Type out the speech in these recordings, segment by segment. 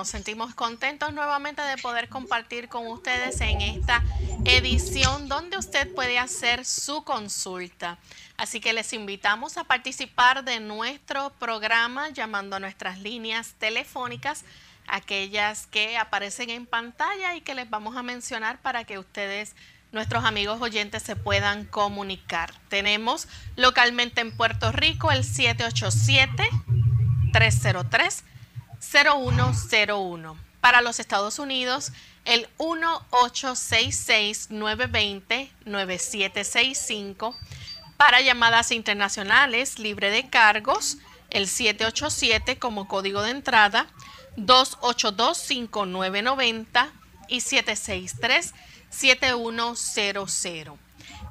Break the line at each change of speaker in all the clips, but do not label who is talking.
Nos sentimos contentos nuevamente de poder compartir con ustedes en esta edición donde usted puede hacer su consulta. Así que les invitamos a participar de nuestro programa llamando a nuestras líneas telefónicas, aquellas que aparecen en pantalla y que les vamos a mencionar para que ustedes nuestros amigos oyentes se puedan comunicar. Tenemos localmente en Puerto Rico el 787 303 0101. Para los Estados Unidos, el 1866-920-9765. Para llamadas internacionales libre de cargos, el 787 como código de entrada, 282-5990 y 763-7100.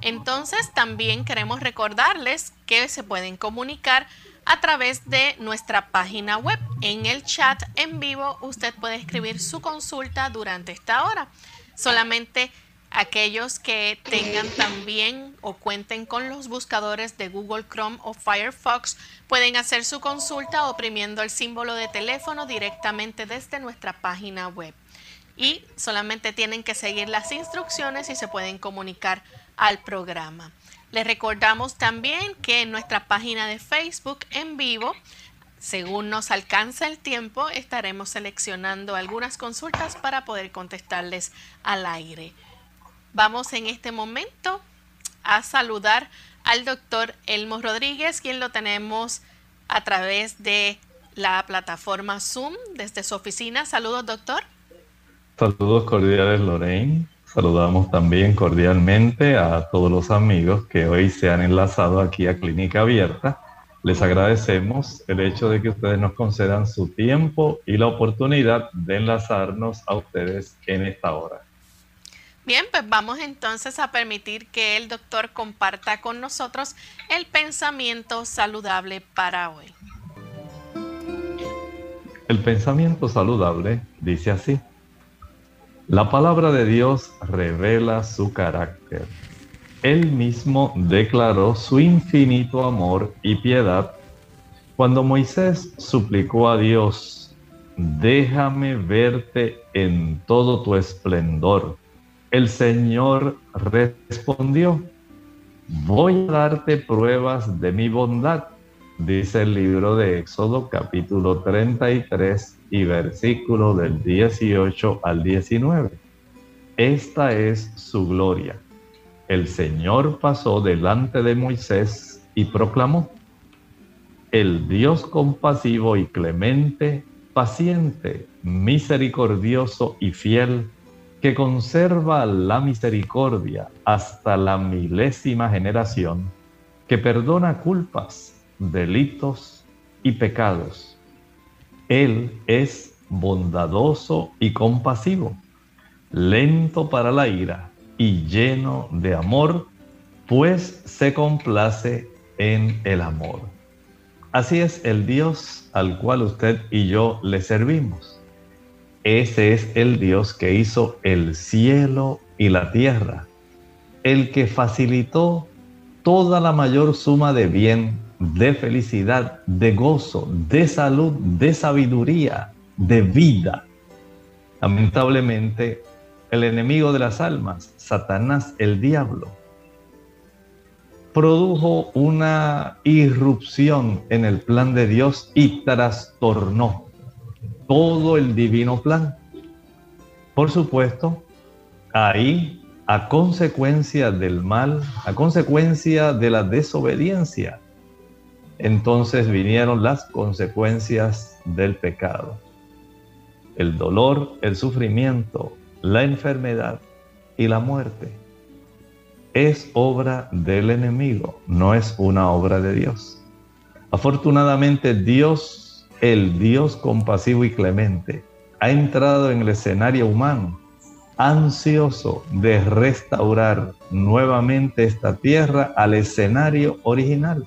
Entonces, también queremos recordarles que se pueden comunicar a través de nuestra página web. En el chat en vivo usted puede escribir su consulta durante esta hora. Solamente aquellos que tengan también o cuenten con los buscadores de Google Chrome o Firefox pueden hacer su consulta oprimiendo el símbolo de teléfono directamente desde nuestra página web. Y solamente tienen que seguir las instrucciones y se pueden comunicar al programa. Les recordamos también que en nuestra página de Facebook en vivo, según nos alcanza el tiempo, estaremos seleccionando algunas consultas para poder contestarles al aire. Vamos en este momento a saludar al doctor Elmo Rodríguez, quien lo tenemos a través de la plataforma Zoom desde su oficina. Saludos, doctor.
Saludos cordiales, Lorraine. Saludamos también cordialmente a todos los amigos que hoy se han enlazado aquí a Clínica Abierta. Les agradecemos el hecho de que ustedes nos concedan su tiempo y la oportunidad de enlazarnos a ustedes en esta hora.
Bien, pues vamos entonces a permitir que el doctor comparta con nosotros el pensamiento saludable para hoy.
El pensamiento saludable dice así. La palabra de Dios revela su carácter. Él mismo declaró su infinito amor y piedad cuando Moisés suplicó a Dios, déjame verte en todo tu esplendor. El Señor respondió, voy a darte pruebas de mi bondad, dice el libro de Éxodo capítulo 33 y versículo del 18 al 19. Esta es su gloria. El Señor pasó delante de Moisés y proclamó, el Dios compasivo y clemente, paciente, misericordioso y fiel, que conserva la misericordia hasta la milésima generación, que perdona culpas, delitos y pecados él es bondadoso y compasivo, lento para la ira y lleno de amor, pues se complace en el amor. Así es el Dios al cual usted y yo le servimos. Ese es el Dios que hizo el cielo y la tierra, el que facilitó toda la mayor suma de bien, de felicidad, de gozo, de salud, de sabiduría, de vida. Lamentablemente, el enemigo de las almas, Satanás el diablo, produjo una irrupción en el plan de Dios y trastornó todo el divino plan. Por supuesto, ahí, a consecuencia del mal, a consecuencia de la desobediencia, entonces vinieron las consecuencias del pecado. El dolor, el sufrimiento, la enfermedad y la muerte. Es obra del enemigo, no es una obra de Dios. Afortunadamente Dios el Dios compasivo y clemente, ha entrado en el escenario humano, ansioso de restaurar nuevamente esta tierra al escenario original.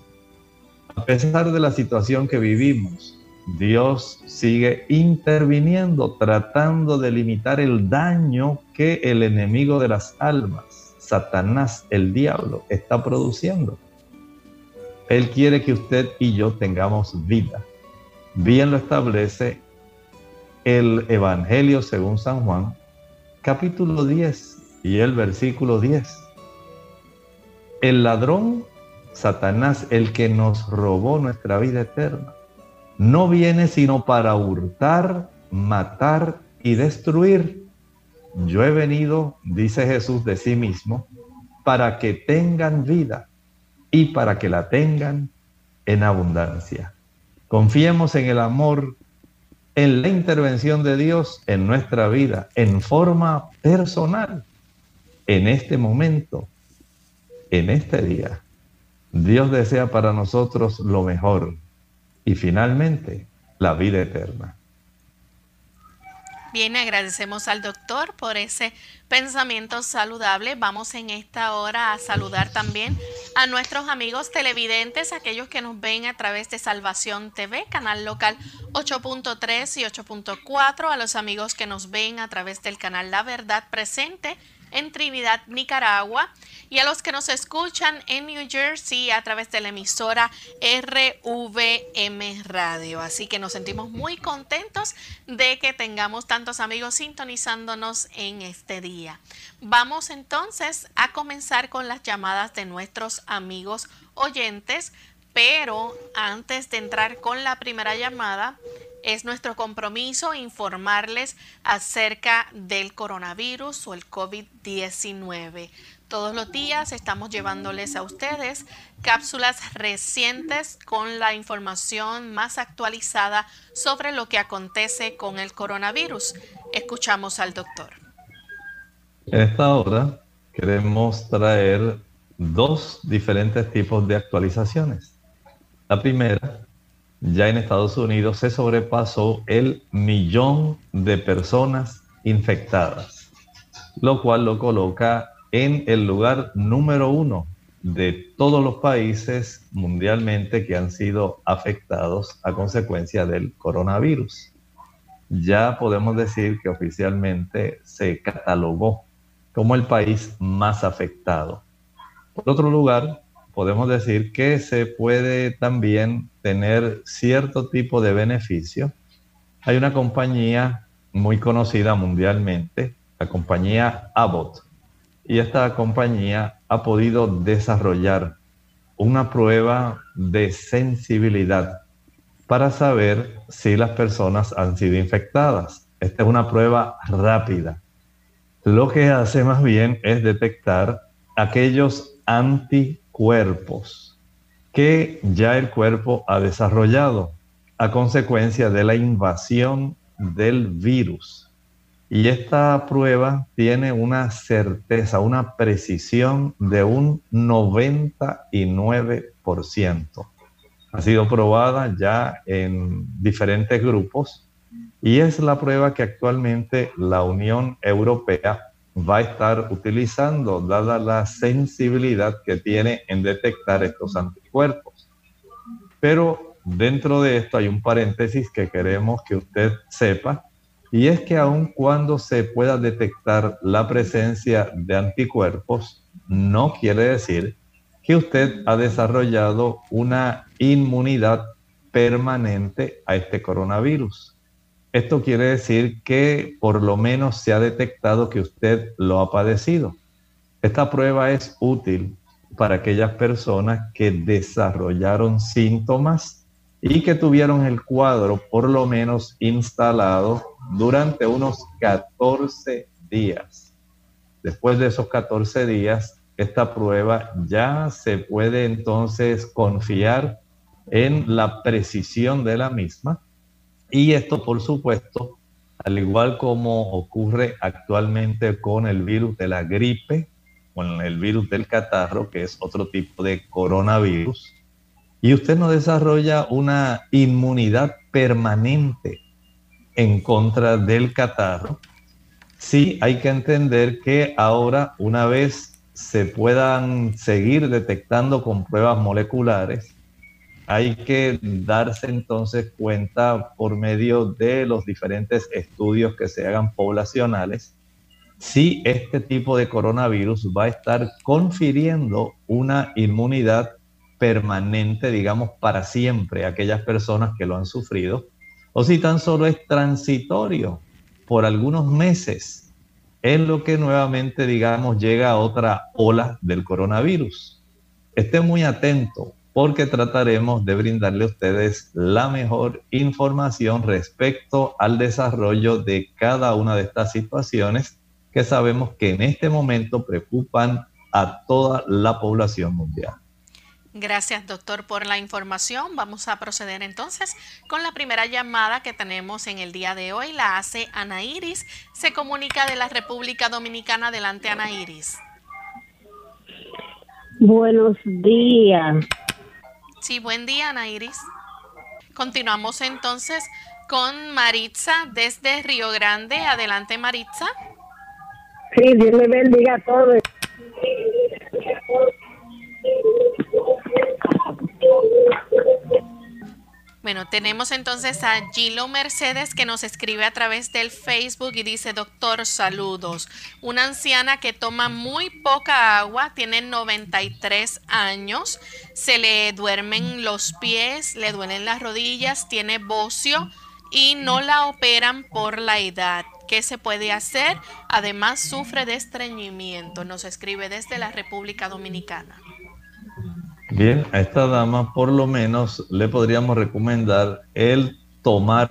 A pesar de la situación que vivimos, Dios sigue interviniendo, tratando de limitar el daño que el enemigo de las almas, Satanás, el diablo, está produciendo. Él quiere que usted y yo tengamos vida bien lo establece el Evangelio según San Juan, capítulo 10 y el versículo 10. El ladrón, Satanás, el que nos robó nuestra vida eterna, no viene sino para hurtar, matar y destruir. Yo he venido, dice Jesús de sí mismo, para que tengan vida y para que la tengan en abundancia. Confiemos en el amor, en la intervención de Dios en nuestra vida, en forma personal, en este momento, en este día. Dios desea para nosotros lo mejor y finalmente la vida eterna.
Bien, agradecemos al doctor por ese pensamiento saludable. Vamos en esta hora a saludar también a nuestros amigos televidentes, aquellos que nos ven a través de Salvación TV, canal local 8.3 y 8.4, a los amigos que nos ven a través del canal La Verdad Presente en Trinidad, Nicaragua, y a los que nos escuchan en New Jersey a través de la emisora RVM Radio. Así que nos sentimos muy contentos de que tengamos tantos amigos sintonizándonos en este día. Vamos entonces a comenzar con las llamadas de nuestros amigos oyentes, pero antes de entrar con la primera llamada, es nuestro compromiso informarles acerca del coronavirus o el COVID-19. Todos los días estamos llevándoles a ustedes cápsulas recientes con la información más actualizada sobre lo que acontece con el coronavirus. Escuchamos al doctor.
En esta hora queremos traer dos diferentes tipos de actualizaciones. La primera ya en Estados Unidos se sobrepasó el millón de personas infectadas, lo cual lo coloca en el lugar número uno de todos los países mundialmente que han sido afectados a consecuencia del coronavirus. Ya podemos decir que oficialmente se catalogó como el país más afectado. Por otro lugar, podemos decir que se puede también tener cierto tipo de beneficio. Hay una compañía muy conocida mundialmente, la compañía Abbott, y esta compañía ha podido desarrollar una prueba de sensibilidad para saber si las personas han sido infectadas. Esta es una prueba rápida. Lo que hace más bien es detectar aquellos anti cuerpos que ya el cuerpo ha desarrollado a consecuencia de la invasión del virus. Y esta prueba tiene una certeza, una precisión de un 99%. Ha sido probada ya en diferentes grupos y es la prueba que actualmente la Unión Europea va a estar utilizando, dada la sensibilidad que tiene en detectar estos anticuerpos. Pero dentro de esto hay un paréntesis que queremos que usted sepa y es que aun cuando se pueda detectar la presencia de anticuerpos, no quiere decir que usted ha desarrollado una inmunidad permanente a este coronavirus. Esto quiere decir que por lo menos se ha detectado que usted lo ha padecido. Esta prueba es útil para aquellas personas que desarrollaron síntomas y que tuvieron el cuadro por lo menos instalado durante unos 14 días. Después de esos 14 días, esta prueba ya se puede entonces confiar en la precisión de la misma y esto por supuesto, al igual como ocurre actualmente con el virus de la gripe, con el virus del catarro, que es otro tipo de coronavirus, y usted no desarrolla una inmunidad permanente en contra del catarro, sí hay que entender que ahora una vez se puedan seguir detectando con pruebas moleculares, hay que darse entonces cuenta por medio de los diferentes estudios que se hagan poblacionales si este tipo de coronavirus va a estar confiriendo una inmunidad permanente, digamos, para siempre a aquellas personas que lo han sufrido, o si tan solo es transitorio por algunos meses, en lo que nuevamente, digamos, llega otra ola del coronavirus. Esté muy atento porque trataremos de brindarle a ustedes la mejor información respecto al desarrollo de cada una de estas situaciones que sabemos que en este momento preocupan a toda la población mundial.
Gracias, doctor, por la información. Vamos a proceder entonces con la primera llamada que tenemos en el día de hoy. La hace Ana Iris. Se comunica de la República Dominicana. Adelante, Ana Iris.
Buenos días.
Sí, buen día, Ana Iris. Continuamos entonces con Maritza desde Río Grande. Adelante, Maritza.
Sí, Dios le bendiga a todos.
Bueno, tenemos entonces a Gilo Mercedes que nos escribe a través del Facebook y dice, doctor, saludos. Una anciana que toma muy poca agua, tiene 93 años, se le duermen los pies, le duelen las rodillas, tiene bocio y no la operan por la edad. ¿Qué se puede hacer? Además sufre de estreñimiento. Nos escribe desde la República Dominicana.
Bien, a esta dama por lo menos le podríamos recomendar el tomar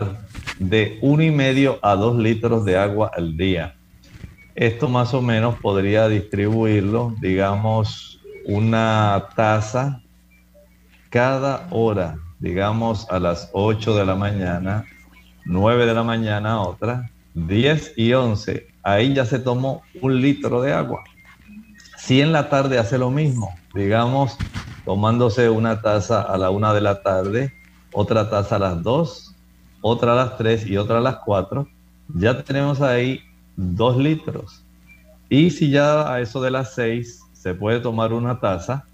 de uno y medio a dos litros de agua al día. Esto más o menos podría distribuirlo, digamos, una taza cada hora, digamos a las 8 de la mañana, 9 de la mañana otra, 10 y 11. Ahí ya se tomó un litro de agua. Si en la tarde hace lo mismo, digamos tomándose una taza a la una de la tarde, otra taza a las dos, otra a las tres y otra a las cuatro, ya tenemos ahí dos litros. Y si ya a eso de las seis se puede tomar una taza,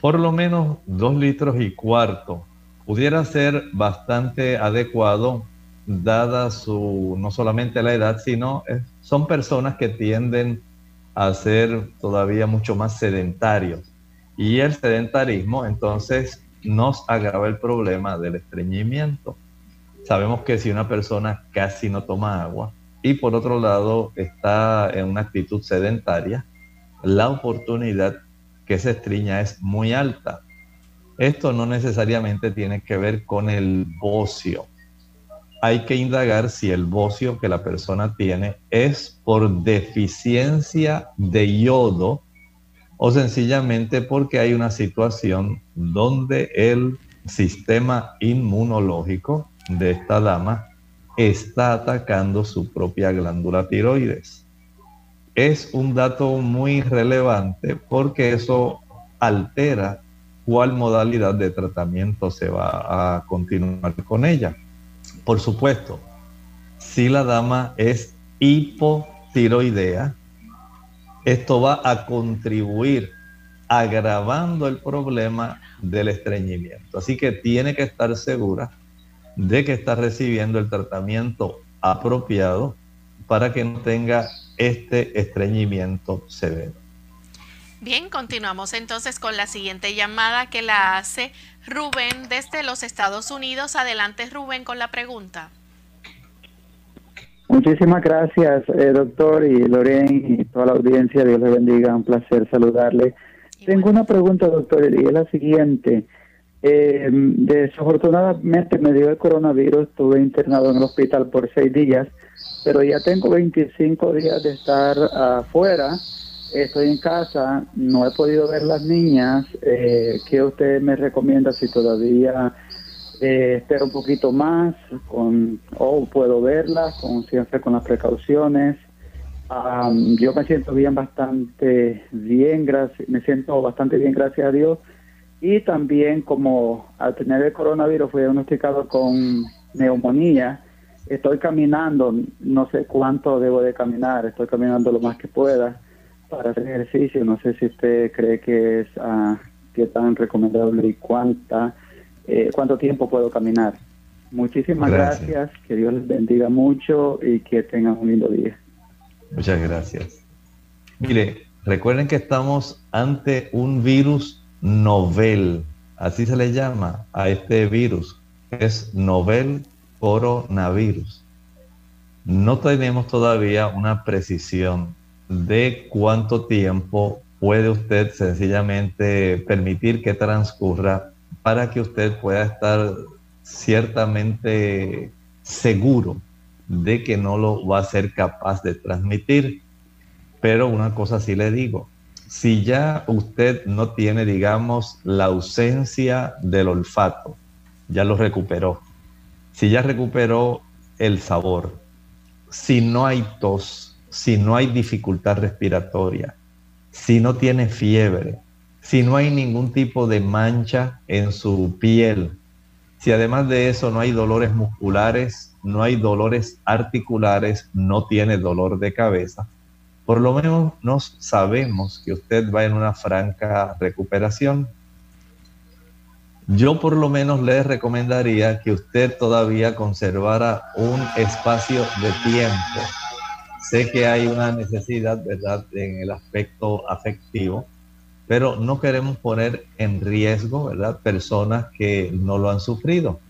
por lo menos dos litros y cuarto, pudiera ser bastante adecuado dada su, no solamente la edad, sino eh, son personas que tienden a ser todavía mucho más sedentarios y el sedentarismo entonces nos agrava el problema del estreñimiento. Sabemos que si una persona casi no toma agua y por otro lado está en una actitud sedentaria, la oportunidad que se estreña es muy alta. Esto no necesariamente tiene que ver con el bocio. Hay que indagar si el bocio que la persona tiene es por deficiencia de yodo o sencillamente porque hay una situación donde el sistema inmunológico de esta dama está atacando su propia glándula tiroides. Es un dato muy relevante porque eso altera cuál modalidad de tratamiento se va a continuar con ella. Por supuesto, si la dama es hipotiroidea, esto va a contribuir agravando el problema del estreñimiento. Así que tiene que estar segura de que está recibiendo el tratamiento apropiado para que no tenga este estreñimiento severo.
Bien, continuamos entonces con la siguiente llamada que la hace Rubén desde los Estados Unidos. Adelante Rubén con la pregunta.
Muchísimas gracias, eh, doctor y Loren y toda la audiencia. Dios le bendiga. Un placer saludarle. Tengo una pregunta, doctor, y es la siguiente. Eh, desafortunadamente me dio el coronavirus, estuve internado en el hospital por seis días, pero ya tengo 25 días de estar afuera, estoy en casa, no he podido ver las niñas. Eh, ¿Qué usted me recomienda si todavía eh, espero un poquito más con, o puedo verlas, con, siempre con las precauciones? yo me siento bien, bastante bien, gracias, me siento bastante bien, gracias a Dios. Y también como al tener el coronavirus fui diagnosticado con neumonía, estoy caminando, no sé cuánto debo de caminar, estoy caminando lo más que pueda para hacer ejercicio. No sé si usted cree que es uh, qué tan recomendable y cuánta, eh, cuánto tiempo puedo caminar. Muchísimas gracias, que Dios les bendiga mucho y que tengan un lindo día.
Muchas gracias. Mire, recuerden que estamos ante un virus novel, así se le llama a este virus, es novel coronavirus. No tenemos todavía una precisión de cuánto tiempo puede usted sencillamente permitir que transcurra para que usted pueda estar ciertamente seguro de que no lo va a ser capaz de transmitir. Pero una cosa sí le digo, si ya usted no tiene, digamos, la ausencia del olfato, ya lo recuperó. Si ya recuperó el sabor, si no hay tos, si no hay dificultad respiratoria, si no tiene fiebre, si no hay ningún tipo de mancha en su piel, si además de eso no hay dolores musculares, no hay dolores articulares, no tiene dolor de cabeza, por lo menos nos sabemos que usted va en una franca recuperación. Yo por lo menos le recomendaría que usted todavía conservara un espacio de tiempo. Sé que hay una necesidad, ¿verdad?, en el aspecto afectivo, pero no queremos poner en riesgo, ¿verdad?, personas que no lo han sufrido.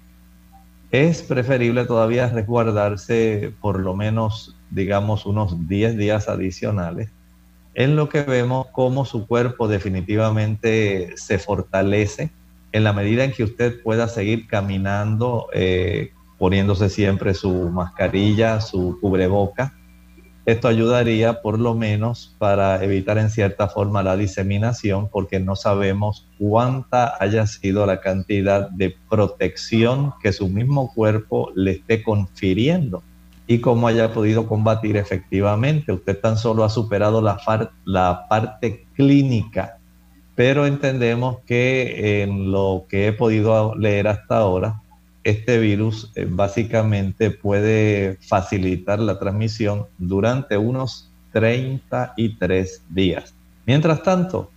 Es preferible todavía resguardarse por lo menos digamos, unos 10 días adicionales, en lo que vemos cómo su cuerpo definitivamente se fortalece en la medida en que usted pueda seguir caminando, eh, poniéndose siempre su mascarilla, su cubreboca. Esto ayudaría por lo menos para evitar en cierta forma la diseminación porque no sabemos cuánta haya sido la cantidad de protección que su mismo cuerpo le esté confiriendo y cómo haya podido combatir efectivamente. Usted tan solo ha superado la, parte clínica, pero entendemos que en lo que he podido leer hasta ahora, este virus eh, básicamente puede facilitar la transmisión durante unos 33 días. Mientras tanto,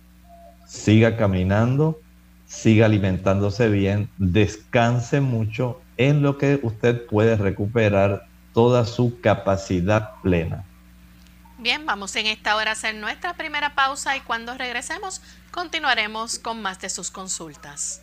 siga caminando, siga alimentándose bien, descanse mucho en lo que usted puede recuperar toda su capacidad plena.
Bien, vamos en esta hora a hacer nuestra primera pausa y cuando regresemos continuaremos con más de sus consultas.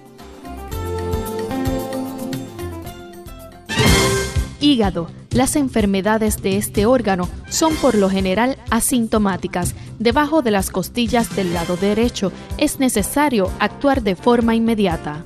Hígado. Las enfermedades de este órgano son por lo general asintomáticas. Debajo de las costillas del lado derecho es necesario actuar de forma inmediata.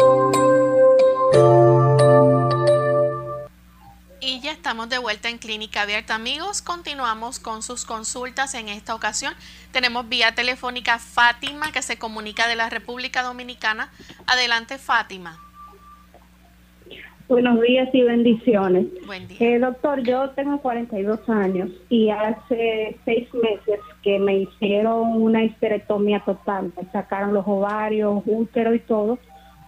Estamos de vuelta en Clínica Abierta, amigos. Continuamos con sus consultas. En esta ocasión tenemos vía telefónica Fátima, que se comunica de la República Dominicana. Adelante, Fátima.
Buenos días y bendiciones.
Buen día.
Eh, doctor, yo tengo 42 años y hace seis meses que me hicieron una histerectomía total. Me sacaron los ovarios, útero y todo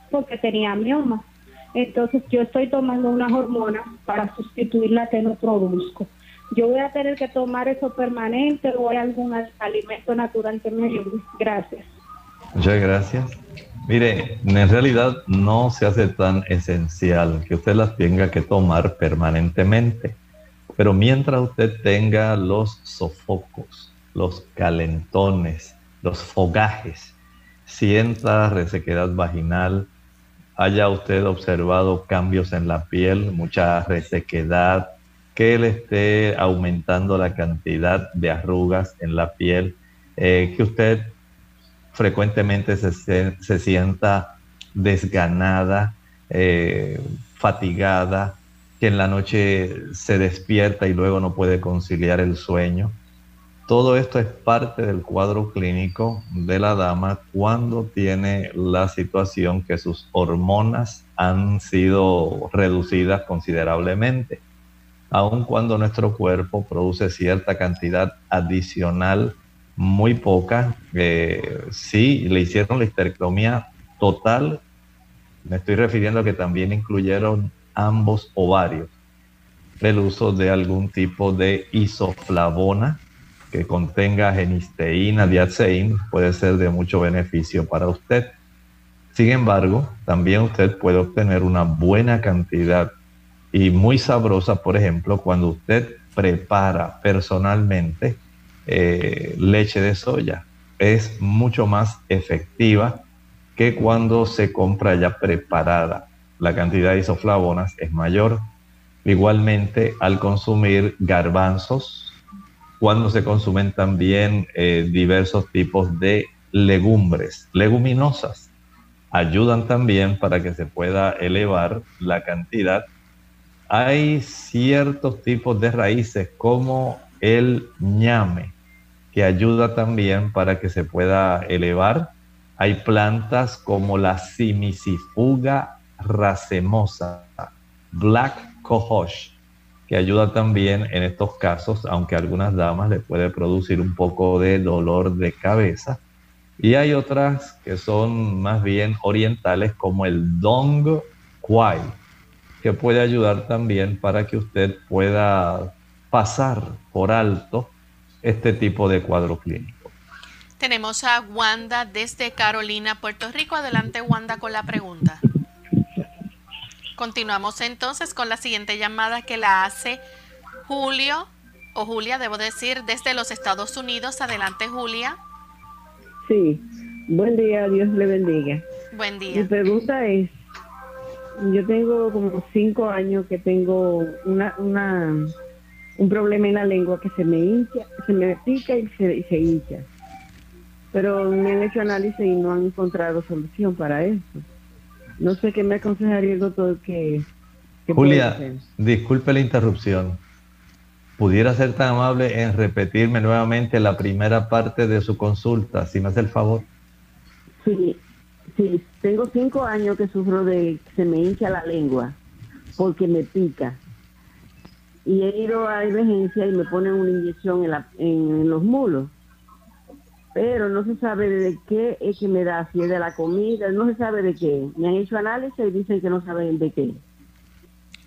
porque tenía mioma entonces yo estoy tomando unas hormonas para sustituir la que no produzco. Yo voy a tener que tomar eso permanente o hay algún alimento natural que me ayude. Gracias.
Muchas gracias. Mire, en realidad no se hace tan esencial que usted las tenga que tomar permanentemente, pero mientras usted tenga los sofocos, los calentones, los fogajes, sienta resequedad vaginal, haya usted observado cambios en la piel, mucha resequedad, que le esté aumentando la cantidad de arrugas en la piel, eh, que usted frecuentemente se, sienta desganada, eh, fatigada, que en la noche se despierta y luego no puede conciliar el sueño. Todo esto es parte del cuadro clínico de la dama cuando tiene la situación que sus hormonas han sido reducidas considerablemente. Aun cuando nuestro cuerpo produce cierta cantidad adicional, muy poca, eh, sí le hicieron la histerectomía total, me estoy refiriendo a que también incluyeron ambos ovarios, el uso de algún tipo de isoflavona, que contenga genisteína, diaceín, puede ser de mucho beneficio para usted. Sin embargo, también usted puede obtener una buena cantidad y muy sabrosa, por ejemplo, cuando usted prepara personalmente eh, leche de soya. Es mucho más efectiva que cuando se compra ya preparada. La cantidad de isoflavonas es mayor. Igualmente, al consumir garbanzos, cuando se consumen también eh, diversos tipos de legumbres, leguminosas. Ayudan también para que se pueda elevar la cantidad. Hay ciertos tipos de raíces como el ñame, que ayuda también para que se pueda elevar. Hay plantas como la simicifuga racemosa, black cohosh, que ayuda también en estos casos, aunque a algunas damas le puede producir un poco de dolor de cabeza. Y hay otras que son más bien orientales como el Dong Quai, que puede ayudar también para que usted pueda pasar por alto este tipo de cuadro clínico.
Tenemos a Wanda desde Carolina, Puerto Rico. Adelante, Wanda, con la pregunta. Continuamos entonces con la siguiente llamada que la hace Julio, o Julia, debo decir, desde los Estados Unidos. Adelante, Julia.
Sí, buen día, Dios le bendiga.
Buen día.
Mi pregunta es, yo tengo como cinco años que tengo una, una, un problema en la lengua que se me hincha, se me pica y se, y se hincha. Pero me han hecho análisis y no han encontrado solución para eso. No sé qué me aconsejaría el doctor que...
Julia, disculpe la interrupción. ¿Pudiera ser tan amable en repetirme nuevamente la primera parte de su consulta, si me hace el favor?
Sí, sí, tengo cinco años que sufro de que se me hincha la lengua porque me pica. Y he ido a emergencia y me ponen una inyección en, la, en los mulos. Pero no se sabe de qué es que me da, si es de la comida, no se sabe de qué. Me han hecho análisis y dicen que no saben de qué.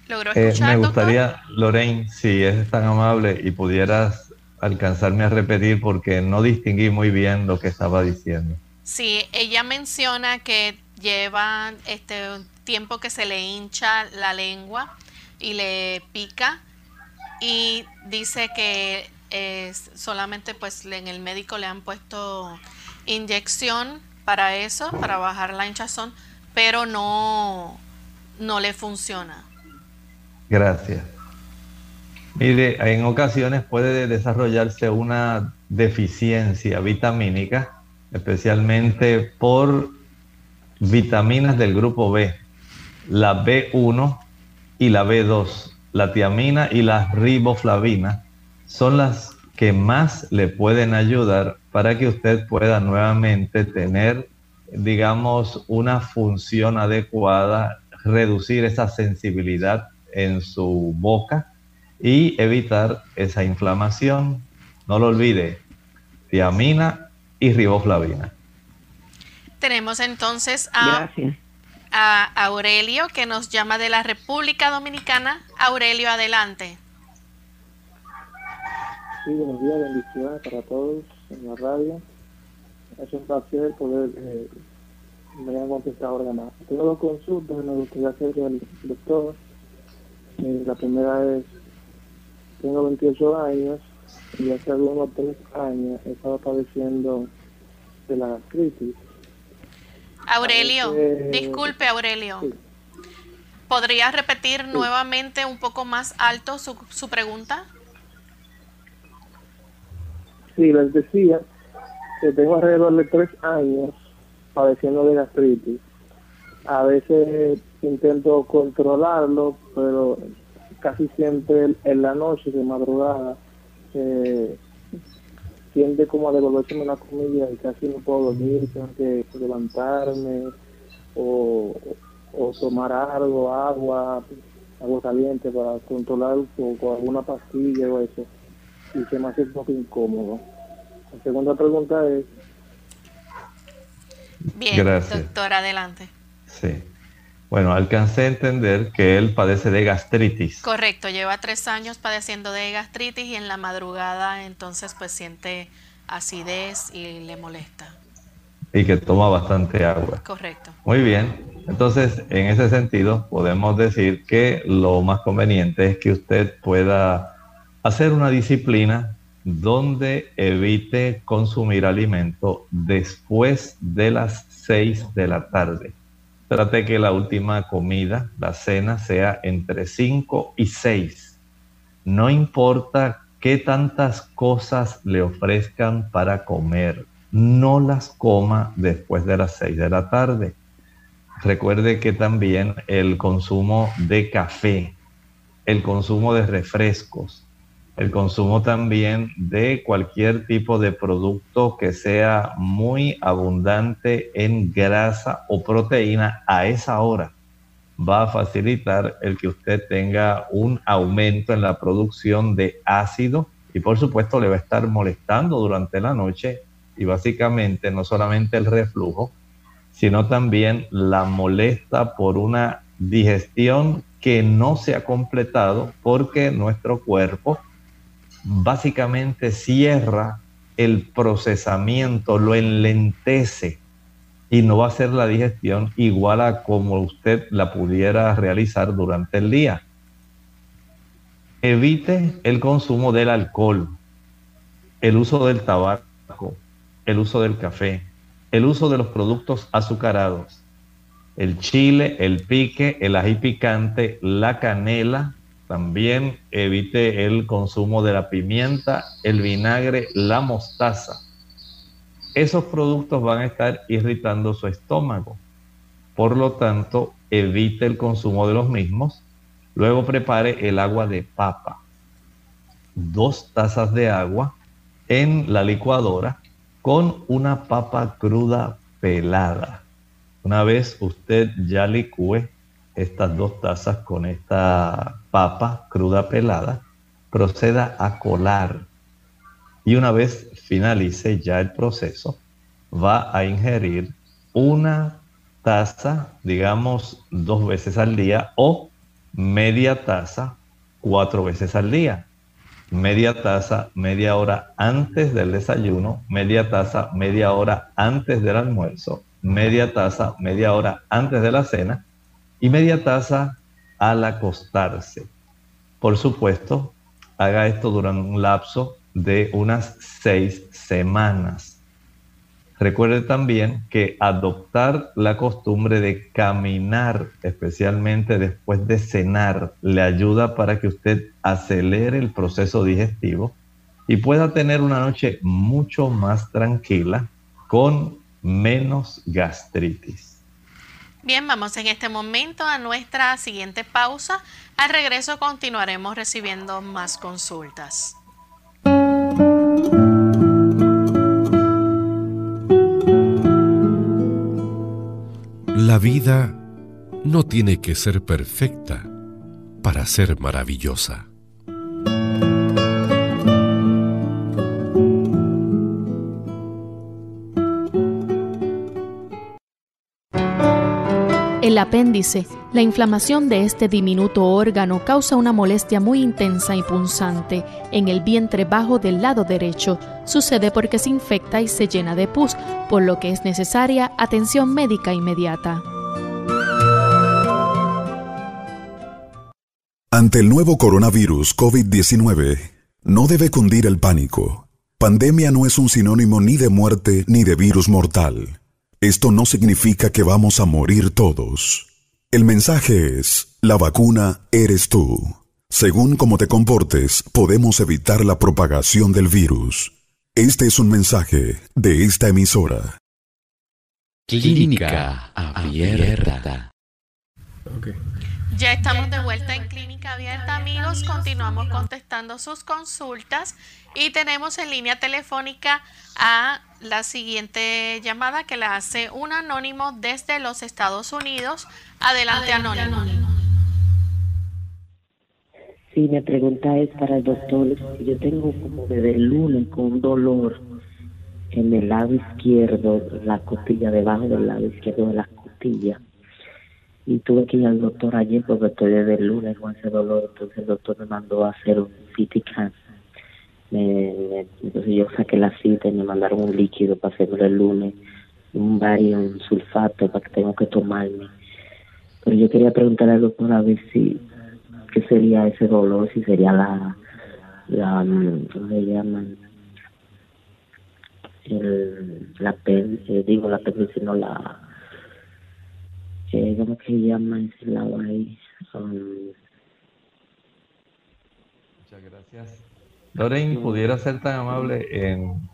¿Logró
Eh, me
doctor?
gustaría, Lorraine, si es tan amable y pudieras alcanzarme a repetir porque no distinguí muy bien lo que estaba diciendo.
Sí, ella menciona que lleva este un tiempo que se le hincha la lengua y le pica y dice que solamente pues en el médico le han puesto inyección para eso, para bajar la hinchazón, pero no no le funciona.
Gracias. Mire, en ocasiones puede desarrollarse una deficiencia vitamínica, especialmente por vitaminas del grupo B, la B1 y la B2. La tiamina y la riboflavina son las que más le pueden ayudar para que usted pueda nuevamente tener, digamos, una función adecuada, reducir esa sensibilidad en su boca y evitar esa inflamación. No lo olvide, tiamina y riboflavina.
Tenemos entonces a, a Aurelio que nos llama de la República Dominicana. Aurelio, adelante.
Sí, buenos días, bendiciones para todos en la radio. Es un placer poder eh, me hayan contestado ahora más. Tengo dos consultas, me gustaría hacerle al doctor. Eh, la primera es, tengo 28 años y hace algunos tres años he estado padeciendo de la gastritis.
Aurelio,
Eh,
disculpe Aurelio.
sí.
¿Podría repetir nuevamente un poco más alto su, su pregunta?
Sí, les decía que tengo alrededor de tres años padeciendo de gastritis. A veces intento controlarlo, pero casi siempre en la noche, de madrugada, eh, tiende como a devolverse la comida y casi no puedo dormir, tengo que levantarme o, o tomar algo, agua, agua caliente para controlar o con alguna pastilla o eso y se me hace un poco incómodo. La segunda pregunta es,
Bien,
Gracias.
doctor, adelante.
Sí. Bueno, alcancé a entender que él padece de gastritis.
Correcto, lleva tres años padeciendo de gastritis y en la madrugada entonces pues siente acidez y le molesta.
y que toma bastante agua.
Correcto.
Muy bien. Entonces, en ese sentido, podemos decir que lo más conveniente es que usted pueda hacer una disciplina donde evite consumir alimento después de las 6 de la tarde. Trate que la última comida, la cena, sea entre 5 y 6. No importa qué tantas cosas le ofrezcan para comer, no las coma después de las 6 de la tarde. Recuerde que también el consumo de café, el consumo de refrescos, el consumo también de cualquier tipo de producto que sea muy abundante en grasa o proteína a esa hora. Va a facilitar el que usted tenga un aumento en la producción de ácido y por supuesto le va a estar molestando durante la noche y básicamente no solamente el reflujo, sino también la molesta por una digestión que no se ha completado porque nuestro cuerpo básicamente cierra el procesamiento, lo enlentece y no va a ser la digestión igual a como usted la pudiera realizar durante el día. Evite el consumo del alcohol, el uso del tabaco, el uso del café, el uso de los productos azucarados, el chile, el pique, el ají picante, la canela, también evite el consumo de la pimienta, el vinagre, la mostaza. Esos productos van a estar irritando su estómago. Por lo tanto, evite el consumo de los mismos. Luego prepare el agua de papa. Dos tazas de agua en la licuadora con una papa cruda pelada. Una vez usted ya licúe estas dos tazas con esta papa cruda pelada, proceda a colar y una vez finalice ya el proceso, va a ingerir una taza, digamos, dos veces al día o media taza cuatro veces al día. Media taza, media hora antes del desayuno, media taza, media hora antes del almuerzo, media taza, media hora antes de la cena y media taza al acostarse. Por supuesto, haga esto durante un lapso de unas seis semanas. Recuerde también que adoptar la costumbre de caminar, especialmente después de cenar, le ayuda para que usted acelere el proceso digestivo y pueda tener una noche mucho más tranquila con menos gastritis.
Bien, vamos en este momento a nuestra siguiente pausa. Al regreso continuaremos recibiendo más consultas.
La vida no tiene que ser perfecta para ser maravillosa.
El apéndice, la inflamación de este diminuto órgano causa una molestia muy intensa y punzante en el vientre bajo del lado derecho. Sucede porque se infecta y se llena de pus, por lo que es necesaria atención médica inmediata.
Ante el nuevo coronavirus COVID-19, no debe cundir el pánico. Pandemia no es un sinónimo ni de muerte ni de virus mortal. Esto no significa que vamos a morir todos. El mensaje es, la vacuna eres tú. Según cómo te comportes, podemos evitar la propagación del virus. Este es un mensaje de esta emisora.
Clínica Abierta.
Ya estamos de vuelta en Clínica Abierta, amigos. Continuamos contestando sus consultas y tenemos en línea telefónica a la siguiente llamada que la hace un anónimo desde los Estados Unidos. Adelante, anónimo.
Sí, mi pregunta es para el doctor. Yo tengo como desde el lunes con un dolor en el lado izquierdo, la costilla, debajo del lado izquierdo de la costilla. Y tuve que ir al doctor ayer porque estoy desde el lunes con ese dolor. Entonces el doctor me mandó a hacer un CT scan entonces yo saqué la cita y me mandaron un líquido para hacerlo el lunes, un bario, un sulfato para que tengo que tomarme. Pero yo quería preguntarle al doctor a ver si, qué sería ese dolor, si sería la, la ¿cómo se llaman? El, la pen, eh, digo la pen, sino la, ¿cómo que se llama ese lado ahí? Um,
Muchas gracias. Lorraine, ¿pudiera ser tan amable en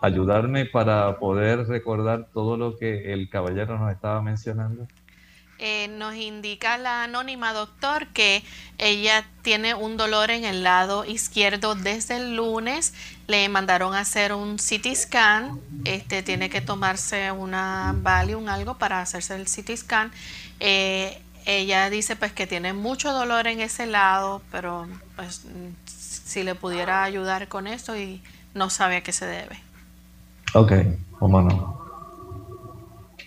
ayudarme para poder recordar todo lo que el caballero nos estaba mencionando?
Eh, nos indica la anónima doctor que ella tiene un dolor en el lado izquierdo desde el lunes. Le mandaron a hacer un CT scan. Este tiene que tomarse una Valium algo para hacerse el CT scan. Eh, ella dice pues que tiene mucho dolor en ese lado, pero pues si le pudiera ayudar con esto y no sabe a qué se debe.
Ok.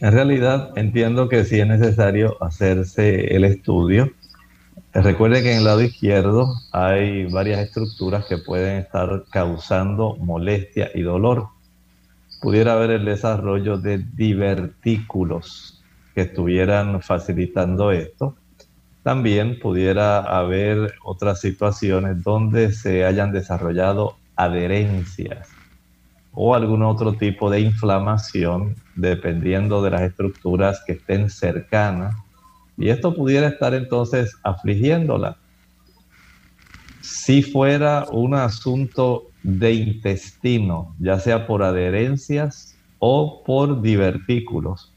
En realidad entiendo que sí es necesario hacerse el estudio. Recuerde que en el lado izquierdo hay varias estructuras que pueden estar causando molestia y dolor. Pudiera haber el desarrollo de divertículos que estuvieran facilitando esto también pudiera haber otras situaciones donde se hayan desarrollado adherencias o algún otro tipo de inflamación dependiendo de las estructuras que estén cercanas y esto pudiera estar entonces afligiéndola. Si fuera un asunto de intestino, ya sea por adherencias o por divertículos,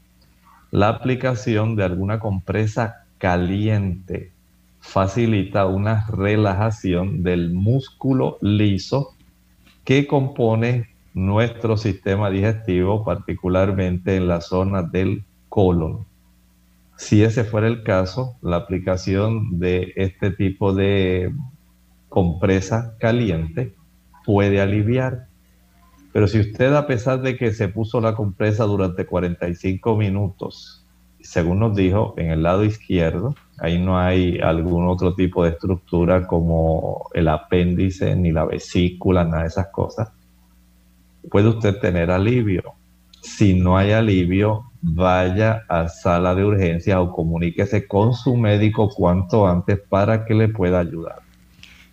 la aplicación de alguna compresa caliente facilita una relajación del músculo liso que compone nuestro sistema digestivo, particularmente en la zona del colon. Si ese fuera el caso, la aplicación de este tipo de compresa caliente puede aliviar. Pero si usted a pesar de que se puso la compresa durante 45 minutos, según nos dijo, en el lado izquierdo, ahí no hay algún otro tipo de estructura como el apéndice ni la vesícula, nada de esas cosas, puede usted tener alivio. Si no hay alivio, vaya a sala de urgencia o comuníquese con su médico cuanto antes para que le pueda ayudar.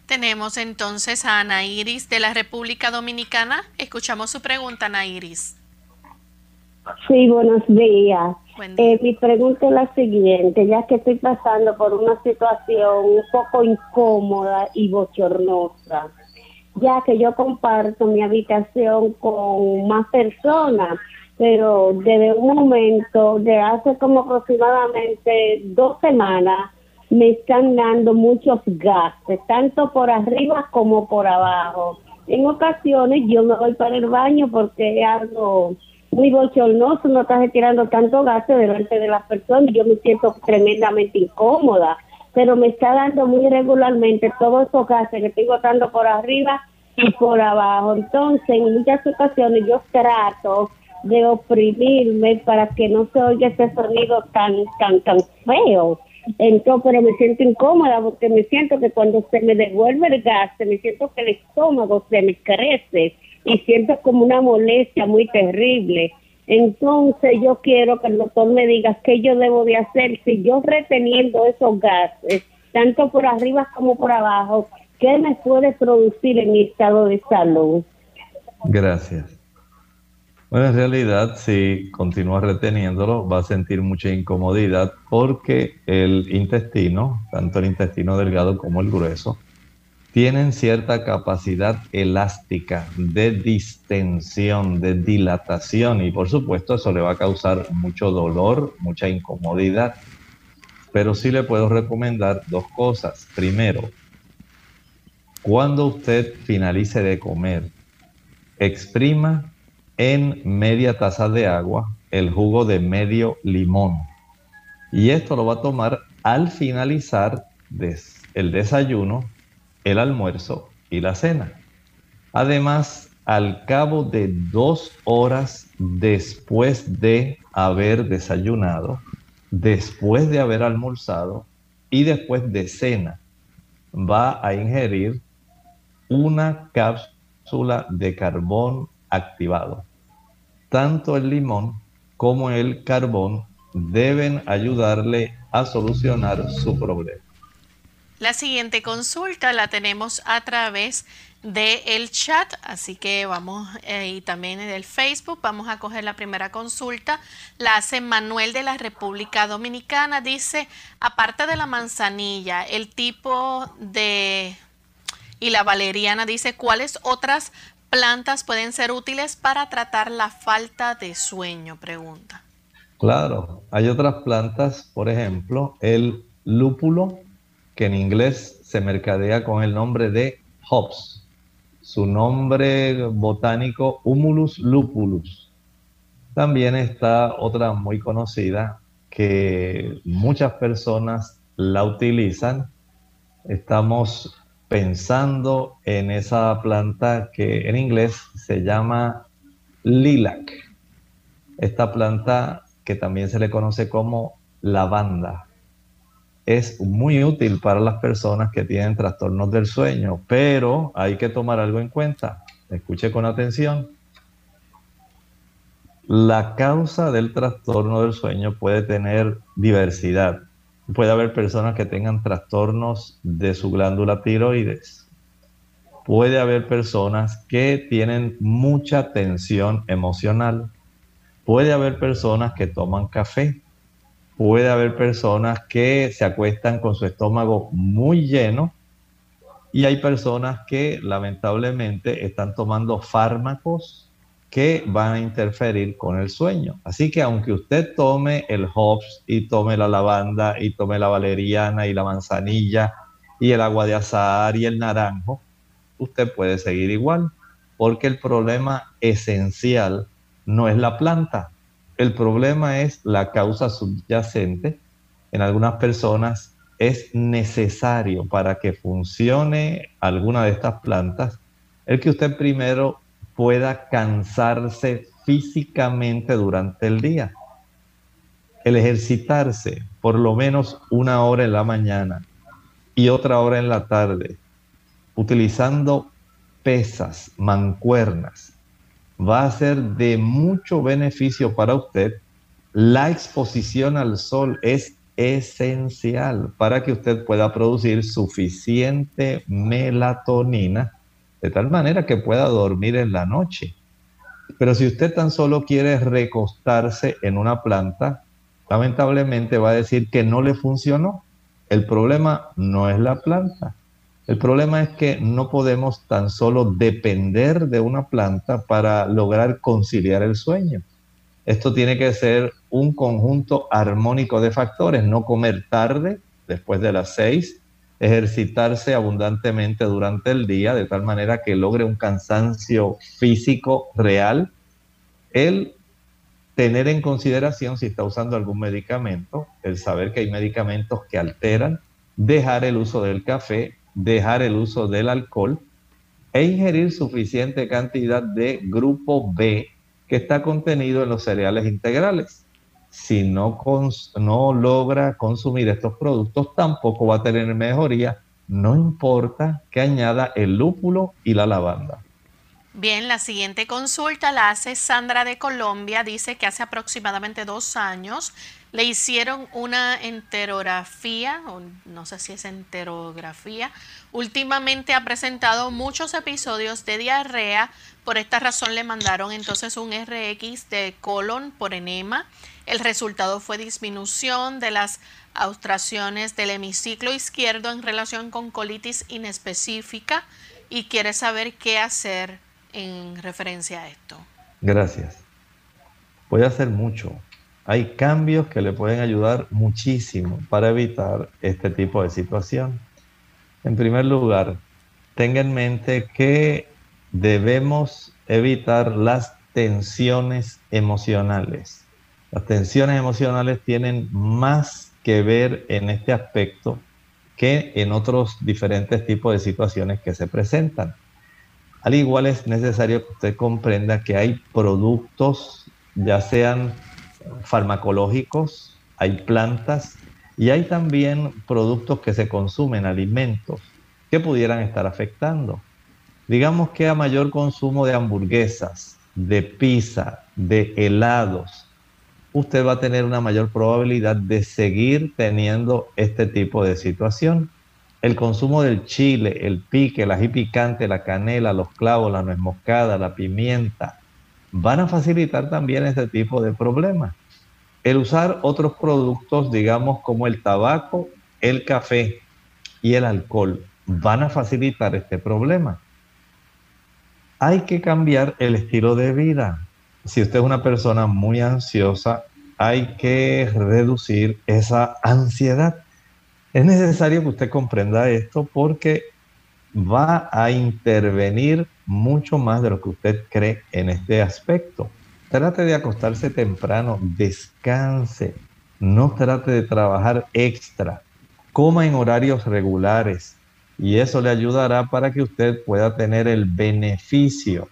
Tenemos entonces a Ana Iris de la República Dominicana. Escuchamos su pregunta, Ana Iris.
Sí, buenos días. Eh, mi pregunta es la siguiente, ya que estoy pasando por una situación un poco incómoda y bochornosa, ya que yo comparto mi habitación con más personas, pero desde un momento, de hace como aproximadamente dos semanas, me están dando muchos gases, tanto por arriba como por abajo. En ocasiones yo me voy para el baño porque es algo muy bochornoso, no estás retirando tanto gases delante de las personas, yo me siento tremendamente incómoda, pero me está dando muy regularmente todos esos gases que estoy botando por arriba y por abajo. Entonces, en muchas ocasiones yo trato de oprimirme para que no se oiga ese sonido tan, tan, tan feo entonces, pero me siento incómoda porque me siento que cuando se me devuelve el gas, me siento que el estómago se me crece y siento como una molestia muy terrible. Entonces yo quiero que el doctor me diga qué yo debo de hacer si yo reteniendo esos gases, tanto por arriba como por abajo, ¿qué me puede producir en mi estado de salud?
Gracias. Bueno, en realidad, si continúa reteniéndolo, va a sentir mucha incomodidad porque el intestino, tanto el intestino delgado como el grueso, tienen cierta capacidad elástica de distensión, de dilatación y por supuesto eso le va a causar mucho dolor, mucha incomodidad. Pero sí le puedo recomendar dos cosas. Primero, cuando usted finalice de comer, exprima en media taza de agua el jugo de medio limón. Y esto lo va a tomar al finalizar el desayuno, el almuerzo y la cena. Además, al cabo de dos horas después de haber desayunado, después de haber almorzado y después de cena, va a ingerir una cápsula de carbón activado. Tanto el limón como el carbón deben ayudarle a solucionar su problema.
La siguiente consulta la tenemos a través del el chat, así que vamos eh, y también en el Facebook. Vamos a coger la primera consulta. La hace Manuel de la República Dominicana. Dice, aparte de la manzanilla, el tipo de y la valeriana dice, ¿cuáles otras plantas pueden ser útiles para tratar la falta de sueño? Pregunta.
Claro, hay otras plantas, por ejemplo, el lúpulo, que en inglés se mercadea con el nombre de hops. Su nombre botánico, Humulus lupulus. También está otra muy conocida que muchas personas la utilizan. Estamos pensando en esa planta que en inglés se llama lilac. Esta planta que también se le conoce como lavanda es muy útil para las personas que tienen trastornos del sueño, pero hay que tomar algo en cuenta. Escuche con atención. La causa del trastorno del sueño puede tener diversidad puede haber personas que tengan trastornos de su glándula tiroides. Puede haber personas que tienen mucha tensión emocional. Puede haber personas que toman café. Puede haber personas que se acuestan con su estómago muy lleno. Y hay personas que lamentablemente están tomando fármacos que van a interferir con el sueño. Así que aunque usted tome el hops y tome la lavanda y tome la valeriana y la manzanilla y el agua de azahar y el naranjo, usted puede seguir igual, porque el problema esencial no es la planta, el problema es la causa subyacente. En algunas personas es necesario para que funcione alguna de estas plantas el que usted primero pueda cansarse físicamente durante el día. El ejercitarse por lo menos una hora en la mañana y otra hora en la tarde, utilizando pesas, mancuernas, va a ser de mucho beneficio para usted. La exposición al sol es esencial para que usted pueda producir suficiente melatonina de tal manera que pueda dormir en la noche. Pero si usted tan solo quiere recostarse en una planta, lamentablemente va a decir que no le funcionó. El problema no es la planta. El problema es que no podemos tan solo depender de una planta para lograr conciliar el sueño. Esto tiene que ser un conjunto armónico de factores, no comer tarde, después de las seis, ejercitarse abundantemente durante el día, de tal manera que logre un cansancio físico real, el tener en consideración si está usando algún medicamento, el saber que hay medicamentos que alteran, dejar el uso del café, dejar el uso del alcohol e ingerir suficiente cantidad de grupo B que está contenido en los cereales integrales. Si no, no logra consumir estos productos, tampoco va a tener mejoría, no importa que añada el lúpulo y la lavanda.
Bien, la siguiente consulta la hace Sandra de Colombia. Dice que hace aproximadamente dos años le hicieron una enterografía, o no sé si es enterografía. Últimamente ha presentado muchos episodios de diarrea. Por esta razón le mandaron entonces un RX de colon por enema. El resultado fue disminución de las austraciones del hemiciclo izquierdo en relación con colitis inespecífica y quiere saber qué hacer en referencia a esto.
Gracias. Puede hacer mucho hay cambios que le pueden ayudar muchísimo para evitar este tipo de situación. En primer lugar, tenga en mente que debemos evitar las tensiones emocionales. Las tensiones emocionales tienen más que ver en este aspecto que en otros diferentes tipos de situaciones que se presentan. Al igual es necesario que usted comprenda que hay productos, ya sean farmacológicos, hay plantas y hay también productos que se consumen, alimentos, que pudieran estar afectando. Digamos que a mayor consumo de hamburguesas, de pizza, de helados, usted va a tener una mayor probabilidad de seguir teniendo este tipo de situación. El consumo del chile, el pique, el ají picante, la canela, los clavos, la nuez moscada, la pimienta, van a facilitar también este tipo de problemas. El usar otros productos, digamos, como el tabaco, el café y el alcohol, van a facilitar este problema. Hay que cambiar el estilo de vida. Si usted es una persona muy ansiosa, hay que reducir esa ansiedad. Es necesario que usted comprenda esto porque va a intervenir mucho más de lo que usted cree en este aspecto. Trate de acostarse temprano, descanse, no trate de trabajar extra, coma en horarios regulares y eso le ayudará para que usted pueda tener el beneficio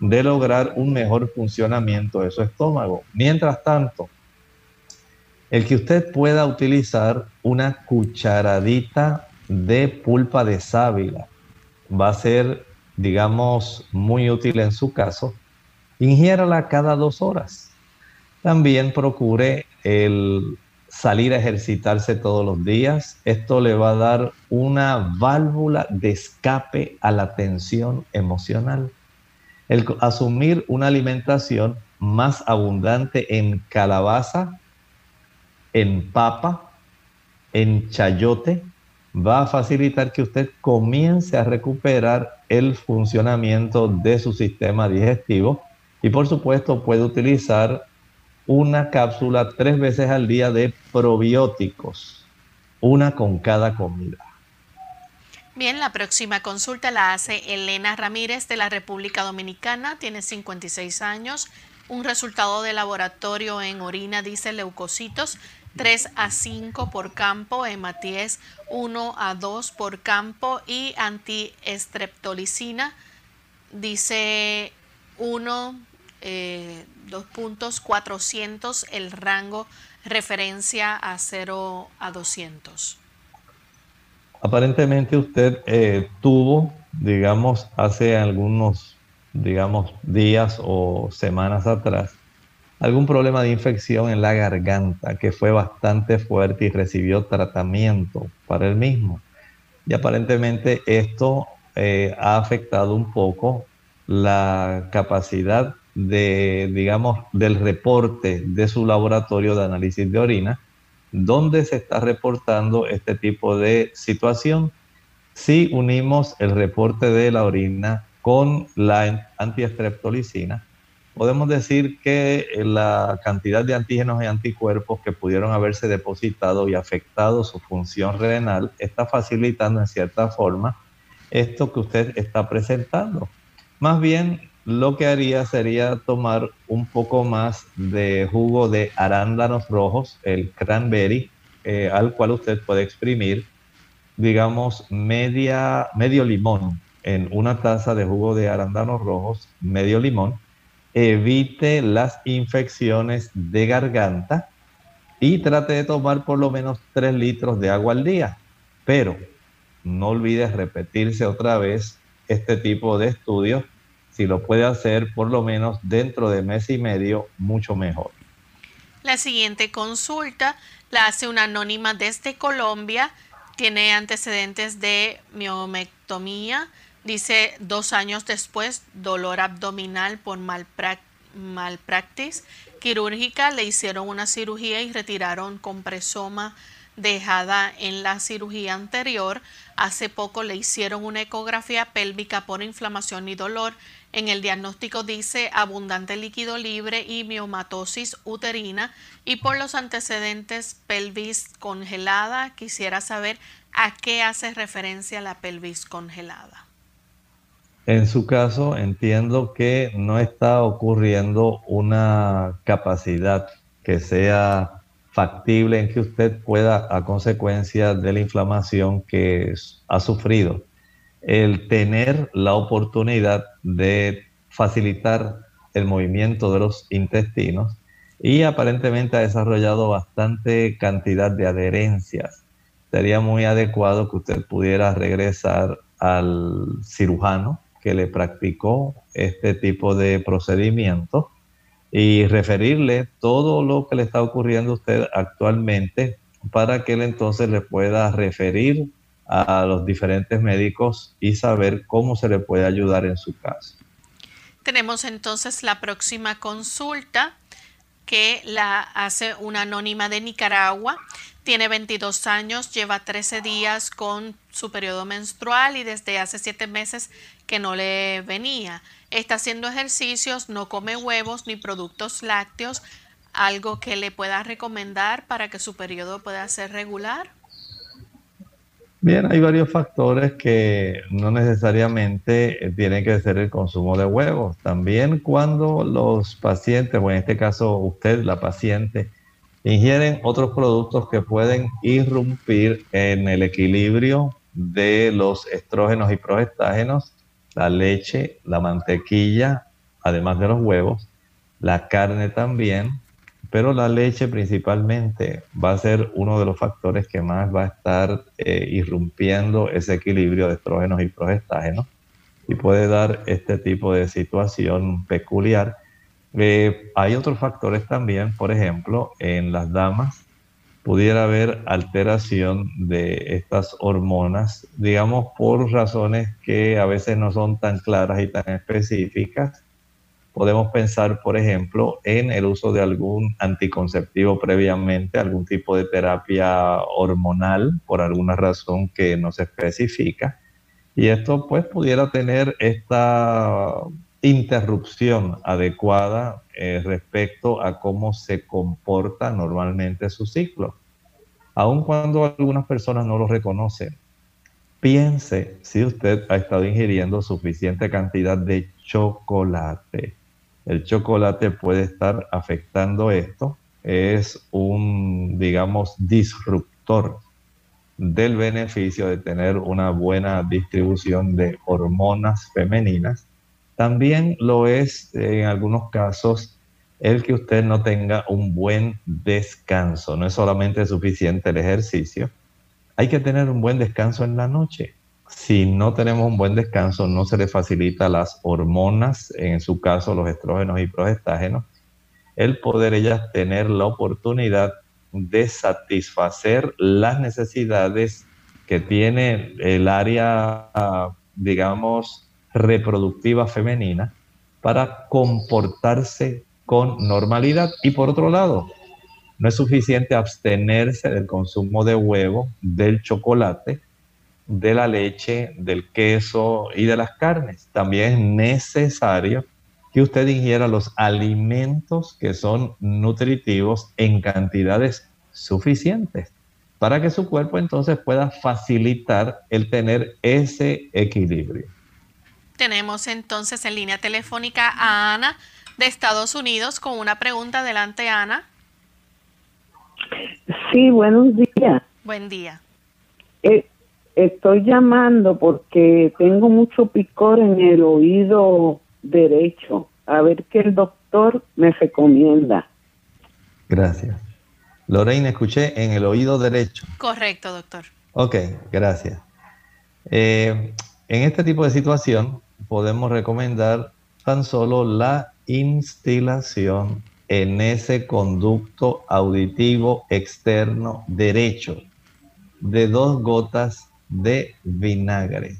de lograr un mejor funcionamiento de su estómago. Mientras tanto, el que usted pueda utilizar una cucharadita de pulpa de sábila va a ser digamos, muy útil en su caso, ingiérala cada dos horas. También procure el salir a ejercitarse todos los días. Esto le va a dar una válvula de escape a la tensión emocional. El asumir una alimentación más abundante en calabaza, en papa, en chayote, va a facilitar que usted comience a recuperar el funcionamiento de su sistema digestivo y por supuesto puede utilizar una cápsula tres veces al día de probióticos, una con cada comida.
Bien, la próxima consulta la hace Elena Ramírez de la República Dominicana, tiene 56 años, un resultado de laboratorio en orina dice leucocitos 3 a 5 por campo, hematies 1 a 2 por campo y antiestreptolicina dice 1, eh, dos puntos, 400 el rango referencia a 0 a 200.
Aparentemente usted eh, tuvo, digamos, hace algunos, digamos, días o semanas atrás, algún problema de infección en la garganta que fue bastante fuerte y recibió tratamiento para el mismo. Y aparentemente esto eh, ha afectado un poco la capacidad de, digamos, del reporte de su laboratorio de análisis de orina, donde se está reportando este tipo de situación. Si unimos el reporte de la orina con la antiestreptolicina, podemos decir que la cantidad de antígenos y anticuerpos que pudieron haberse depositado y afectado su función renal está facilitando en cierta forma esto que usted está presentando. Más bien, lo que haría sería tomar un poco más de jugo de arándanos rojos, el cranberry, eh, al cual usted puede exprimir, digamos, media, medio limón en una taza de jugo de arándanos rojos, medio limón, evite las infecciones de garganta y trate de tomar por lo menos 3 litros de agua al día. Pero no olvides repetirse otra vez este tipo de estudios. Si lo puede hacer por lo menos dentro de mes y medio, mucho mejor.
La siguiente consulta la hace una anónima desde Colombia. Tiene antecedentes de miomectomía Dice, dos años después, dolor abdominal por malpractice quirúrgica, le hicieron una cirugía y retiraron compresoma dejada en la cirugía anterior. Hace poco le hicieron una ecografía pélvica por inflamación y dolor. En el diagnóstico dice abundante líquido libre y miomatosis uterina y por los antecedentes pelvis congelada. Quisiera saber a qué hace referencia la pelvis congelada.
En su caso, entiendo que no está ocurriendo una capacidad que sea factible en que usted pueda, a consecuencia de la inflamación que ha sufrido, el tener la oportunidad de facilitar el movimiento de los intestinos y aparentemente ha desarrollado bastante cantidad de adherencias. Sería muy adecuado que usted pudiera regresar al cirujano que le practicó este tipo de procedimiento y referirle todo lo que le está ocurriendo a usted actualmente para que él entonces le pueda referir a los diferentes médicos y saber cómo se le puede ayudar en su caso.
Tenemos entonces la próxima consulta que la hace una anónima de Nicaragua. Tiene 22 años, lleva 13 días con su periodo menstrual y desde hace 7 meses que no le venía. Está haciendo ejercicios, no come huevos ni productos lácteos, algo que le pueda recomendar para que su periodo pueda ser regular.
Bien, hay varios factores que no necesariamente tienen que ser el consumo de huevos. También cuando los pacientes, o en este caso usted, la paciente, ingieren otros productos que pueden irrumpir en el equilibrio de los estrógenos y progestágenos, la leche, la mantequilla, además de los huevos, la carne también, pero la leche principalmente va a ser uno de los factores que más va a estar eh, irrumpiendo ese equilibrio de estrógenos y progestágenos y puede dar este tipo de situación peculiar. Eh, hay otros factores también, por ejemplo, en las damas pudiera haber alteración de estas hormonas, digamos por razones que a veces no son tan claras y tan específicas. Podemos pensar, por ejemplo, en el uso de algún anticonceptivo previamente, algún tipo de terapia hormonal por alguna razón que no se especifica. Y esto pues pudiera tener esta interrupción adecuada eh, respecto a cómo se comporta normalmente su ciclo. Aun cuando algunas personas no lo reconocen, piense si usted ha estado ingiriendo suficiente cantidad de chocolate. El chocolate puede estar afectando esto. Es un, digamos, disruptor del beneficio de tener una buena distribución de hormonas femeninas También lo es en algunos casos el que usted no tenga un buen descanso. No es solamente suficiente el ejercicio, hay que tener un buen descanso en la noche. Si no tenemos un buen descanso, no se le facilita las hormonas, en su caso los estrógenos y progestágenos, el poder ellas tener la oportunidad de satisfacer las necesidades que tiene el área, digamos, reproductiva femenina para comportarse con normalidad. Y por otro lado, no es suficiente abstenerse del consumo de huevo, del chocolate, de la leche, del queso y de las carnes. También es necesario que usted ingiera los alimentos que son nutritivos en cantidades suficientes para que su cuerpo entonces pueda facilitar el tener ese equilibrio.
Tenemos entonces en línea telefónica a Ana de Estados Unidos con una pregunta. Adelante, Ana.
Sí, buenos días.
Buen día.
Eh, estoy llamando porque tengo mucho picor en el oído derecho. A ver qué el doctor me recomienda.
Gracias. Lorraine, escuché en el oído derecho.
Correcto, doctor.
Ok, gracias. Eh, en este tipo de situación podemos recomendar tan solo la instilación en ese conducto auditivo externo derecho de dos gotas de vinagre.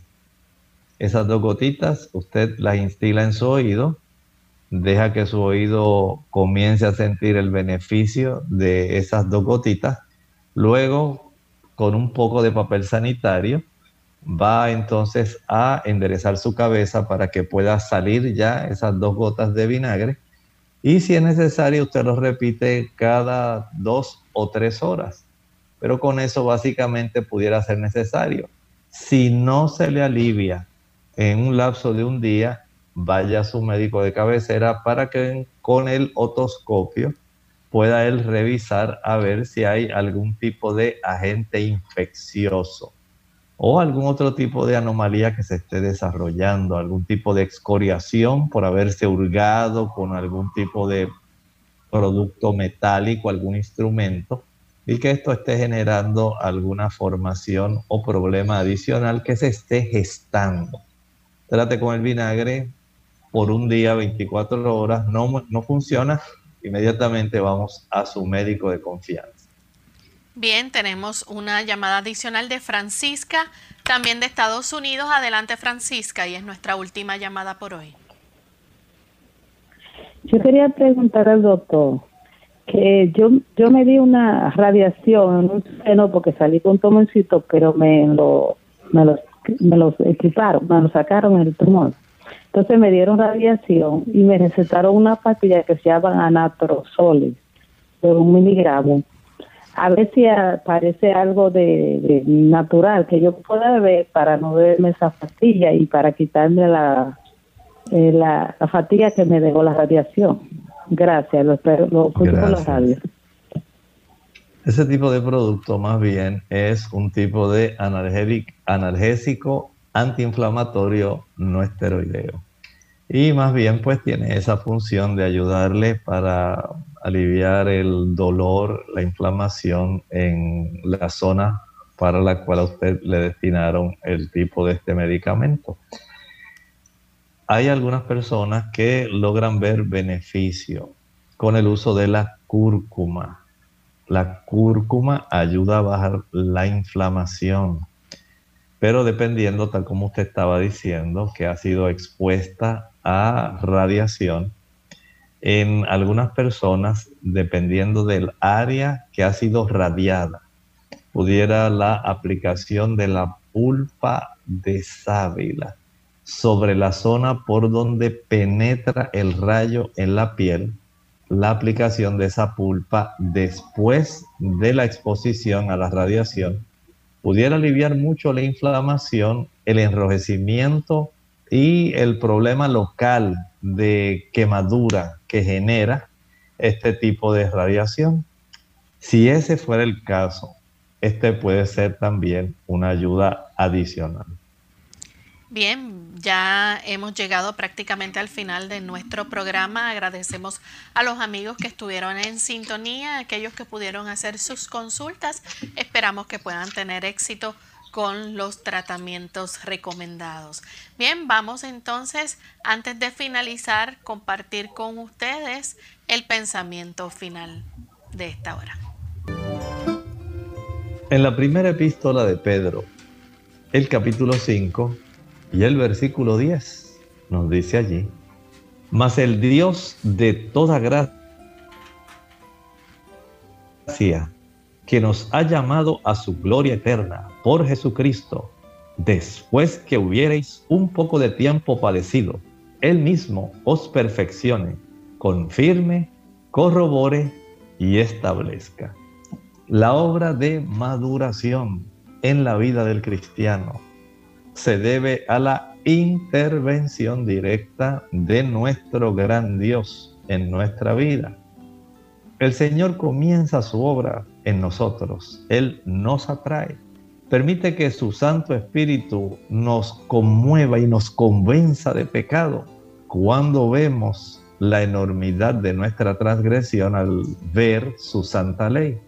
Esas dos gotitas usted las instila en su oído, deja que su oído comience a sentir el beneficio de esas dos gotitas, luego con un poco de papel sanitario va entonces a enderezar su cabeza para que pueda salir ya esas dos gotas de vinagre y si es necesario, usted lo repite cada dos o tres horas. Pero con eso básicamente pudiera ser necesario. Si no se le alivia en un lapso de un día, vaya a su médico de cabecera para que con el otoscopio pueda él revisar a ver si hay algún tipo de agente infeccioso o algún otro tipo de anomalía que se esté desarrollando, algún tipo de excoriación por haberse hurgado con algún tipo de producto metálico, algún instrumento, y que esto esté generando alguna formación o problema adicional que se esté gestando. Trate con el vinagre por un día, 24 horas, no, no funciona, inmediatamente vamos a su médico de confianza.
Bien, tenemos una llamada adicional de Francisca, también de Estados Unidos. Adelante, Francisca, y es nuestra última llamada por hoy.
Yo quería preguntar al doctor que yo yo me di una radiación en un seno porque salí con tomoncito, pero me lo me los me los equiparon, me lo sacaron el tumor. Entonces me dieron radiación y me recetaron una pastilla que se llama anatrozoles de un miligramo a ver si aparece algo de, natural que yo pueda beber para no beberme esa fatiga y para quitarme la, eh, la, fatiga que me dejó la radiación. Gracias, lo, espero, lo los radios.
Ese tipo de producto más bien es un tipo de analgésico antiinflamatorio no esteroideo. Y más bien pues tiene esa función de ayudarle para aliviar el dolor, la inflamación en la zona para la cual a usted le destinaron el tipo de este medicamento. Hay algunas personas que logran ver beneficio con el uso de la cúrcuma. La cúrcuma ayuda a bajar la inflamación, pero dependiendo, tal como usted estaba diciendo, que ha sido expuesta a radiación, en algunas personas, dependiendo del área que ha sido radiada, pudiera la aplicación de la pulpa de sábila sobre la zona por donde penetra el rayo en la piel, la aplicación de esa pulpa después de la exposición a la radiación pudiera aliviar mucho la inflamación, el enrojecimiento y el problema local de quemadura que genera este tipo de radiación. Si ese fuera el caso, este puede ser también una ayuda adicional.
Bien, ya hemos llegado prácticamente al final de nuestro programa. Agradecemos a los amigos que estuvieron en sintonía, aquellos que pudieron hacer sus consultas. Esperamos que puedan tener éxito con los tratamientos recomendados. Bien, vamos entonces, antes de finalizar, compartir con ustedes el pensamiento final de esta hora.
En la primera epístola de Pedro, el capítulo 5, y el versículo 10 nos dice allí, mas el Dios de toda gracia, que nos ha llamado a su gloria eterna por Jesucristo, después que hubierais un poco de tiempo padecido, Él mismo os perfeccione, confirme, corrobore y establezca. La obra de maduración en la vida del cristiano se debe a la intervención directa de nuestro gran Dios en nuestra vida. El Señor comienza su obra en nosotros, Él nos atrae, permite que su Santo Espíritu nos conmueva y nos convenza de pecado cuando vemos la enormidad de nuestra transgresión al ver su santa ley.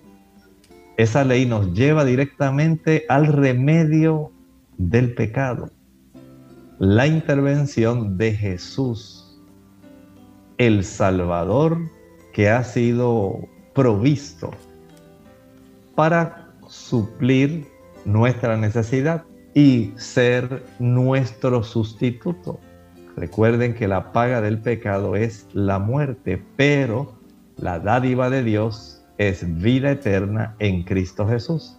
Esa ley nos lleva directamente al remedio del pecado. La intervención de Jesús, el Salvador que ha sido provisto para suplir nuestra necesidad y ser nuestro sustituto. Recuerden que la paga del pecado es la muerte, pero la dádiva de Dios es vida eterna en Cristo Jesús.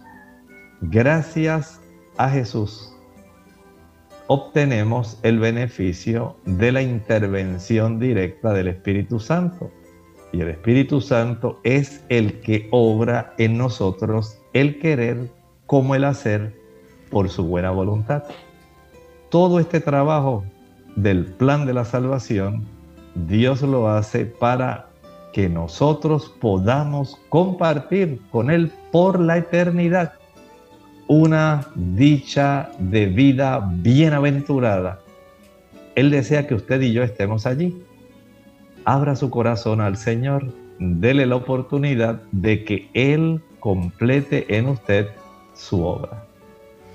Gracias a Jesús obtenemos el beneficio de la intervención directa del Espíritu Santo. Y el Espíritu Santo es el que obra en nosotros el querer como el hacer por su buena voluntad. Todo este trabajo del plan de la salvación, Dios lo hace para que nosotros podamos compartir con Él por la eternidad una dicha de vida bienaventurada. Él desea que usted y yo estemos allí. Abra su corazón al Señor, dele la oportunidad de que Él complete en usted su obra.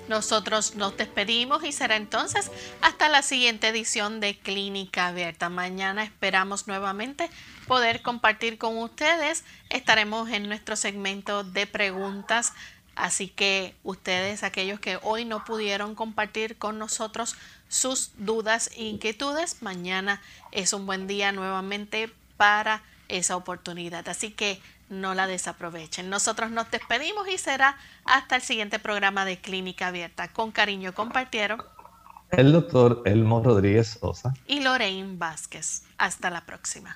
Nosotros nos despedimos y será entonces hasta la siguiente edición de Clínica Abierta. Mañana esperamos nuevamente poder compartir con ustedes. Estaremos en nuestro segmento de preguntas Así que ustedes, aquellos que hoy no pudieron compartir con nosotros sus dudas e inquietudes, mañana es un buen día nuevamente para esa oportunidad. Así que no la desaprovechen. Nosotros nos despedimos y será hasta el siguiente programa de Clínica Abierta. Con cariño compartieron
el doctor Elmo Rodríguez Sosa
y Lorraine Vázquez. Hasta la próxima.